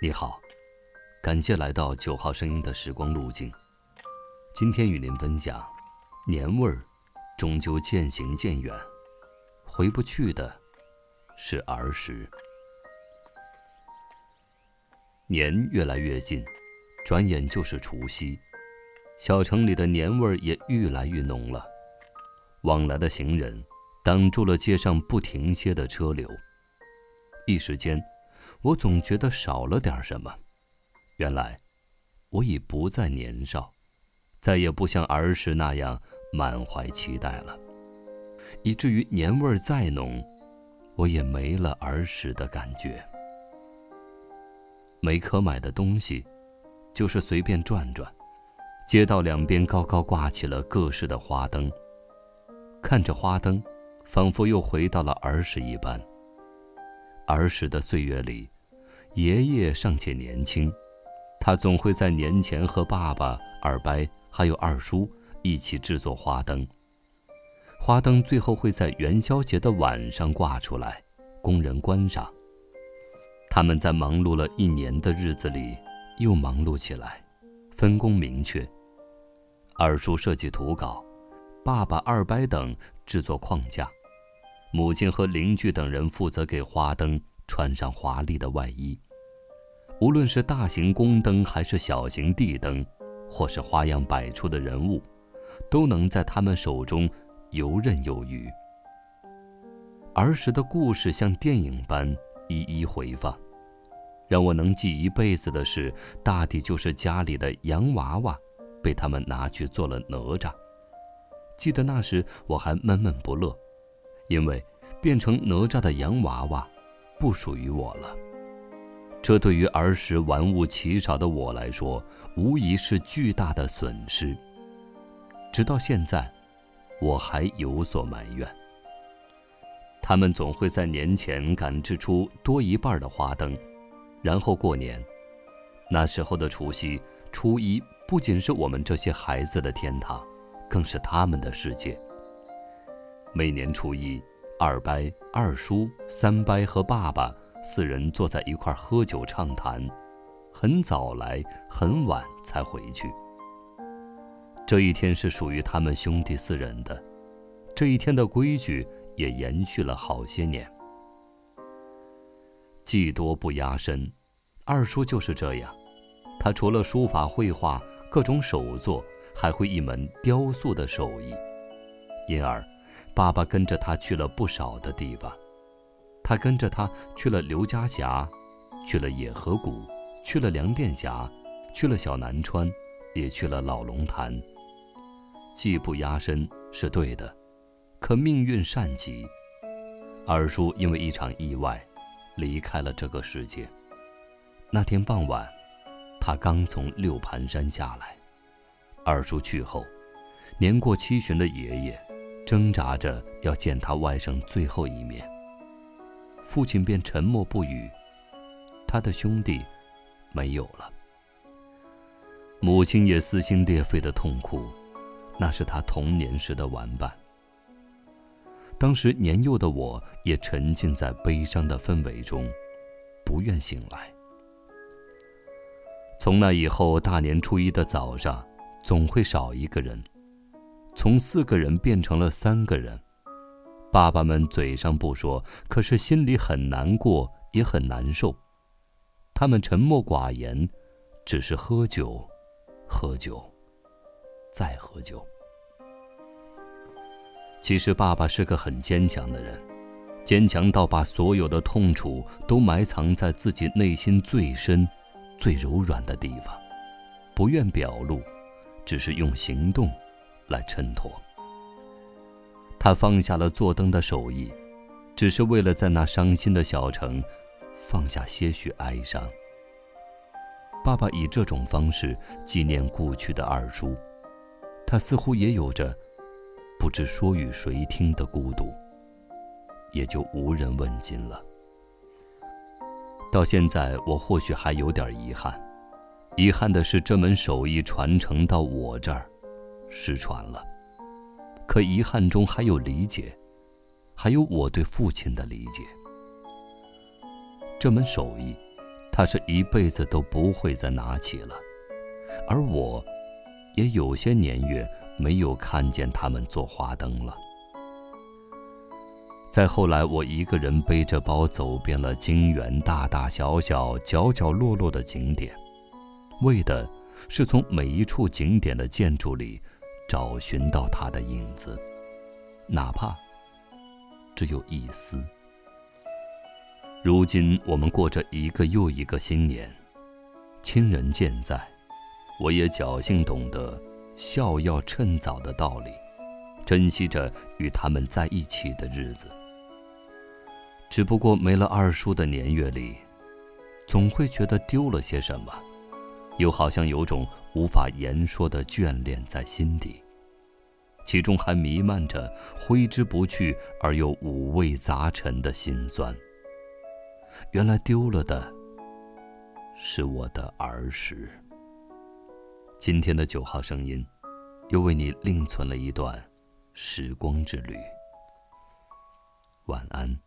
你好，感谢来到九号声音的时光路径。今天与您分享，年味儿终究渐行渐远，回不去的是儿时。年越来越近，转眼就是除夕，小城里的年味儿也愈来愈浓了。往来的行人挡住了街上不停歇的车流，一时间，我总觉得少了点什么。原来，我已不再年少，再也不像儿时那样满怀期待了，以至于年味儿再浓，我也没了儿时的感觉。没可买的东西，就是随便转转。街道两边高高挂起了各式的花灯。看着花灯，仿佛又回到了儿时一般。儿时的岁月里，爷爷尚且年轻，他总会在年前和爸爸、二伯还有二叔一起制作花灯。花灯最后会在元宵节的晚上挂出来，供人观赏。他们在忙碌了一年的日子里，又忙碌起来，分工明确。二叔设计图稿，爸爸、二伯等制作框架，母亲和邻居等人负责给花灯穿上华丽的外衣。无论是大型宫灯，还是小型地灯，或是花样百出的人物，都能在他们手中游刃有余。儿时的故事像电影般。一一回放，让我能记一辈子的事，大抵就是家里的洋娃娃被他们拿去做了哪吒。记得那时我还闷闷不乐，因为变成哪吒的洋娃娃不属于我了。这对于儿时玩物奇少的我来说，无疑是巨大的损失。直到现在，我还有所埋怨。他们总会在年前赶制出多一半的花灯，然后过年。那时候的除夕、初一不仅是我们这些孩子的天堂，更是他们的世界。每年初一，二伯、二叔、三伯和爸爸四人坐在一块喝酒畅谈，很早来，很晚才回去。这一天是属于他们兄弟四人的，这一天的规矩。也延续了好些年。技多不压身，二叔就是这样。他除了书法、绘画、各种手作，还会一门雕塑的手艺。因而，爸爸跟着他去了不少的地方。他跟着他去了刘家峡，去了野河谷，去了梁殿峡，去了小南川，也去了老龙潭。技不压身是对的。可命运善极，二叔因为一场意外，离开了这个世界。那天傍晚，他刚从六盘山下来。二叔去后，年过七旬的爷爷挣扎着要见他外甥最后一面。父亲便沉默不语。他的兄弟没有了。母亲也撕心裂肺的痛哭，那是他童年时的玩伴。当时年幼的我也沉浸在悲伤的氛围中，不愿醒来。从那以后，大年初一的早上，总会少一个人，从四个人变成了三个人。爸爸们嘴上不说，可是心里很难过，也很难受。他们沉默寡言，只是喝酒，喝酒，再喝酒。其实，爸爸是个很坚强的人，坚强到把所有的痛楚都埋藏在自己内心最深、最柔软的地方，不愿表露，只是用行动来衬托。他放下了做灯的手艺，只是为了在那伤心的小城放下些许哀伤。爸爸以这种方式纪念故去的二叔，他似乎也有着。不知说与谁听的孤独，也就无人问津了。到现在，我或许还有点遗憾，遗憾的是这门手艺传承到我这儿，失传了。可遗憾中还有理解，还有我对父亲的理解。这门手艺，他是一辈子都不会再拿起了，而我，也有些年月没有看见他们做花灯了。再后来，我一个人背着包走遍了金园大大小小、角角落落的景点，为的是从每一处景点的建筑里找寻到他的影子，哪怕只有一丝。如今我们过着一个又一个新年，亲人健在，我也侥幸懂得孝要趁早的道理，珍惜着与他们在一起的日子。只不过没了二叔的年月里，总会觉得丢了些什么，又好像有种无法言说的眷恋在心底，其中还弥漫着挥之不去而又五味杂陈的心酸。原来丢了的，是我的儿时。今天的九号声音，又为你另存了一段时光之旅。晚安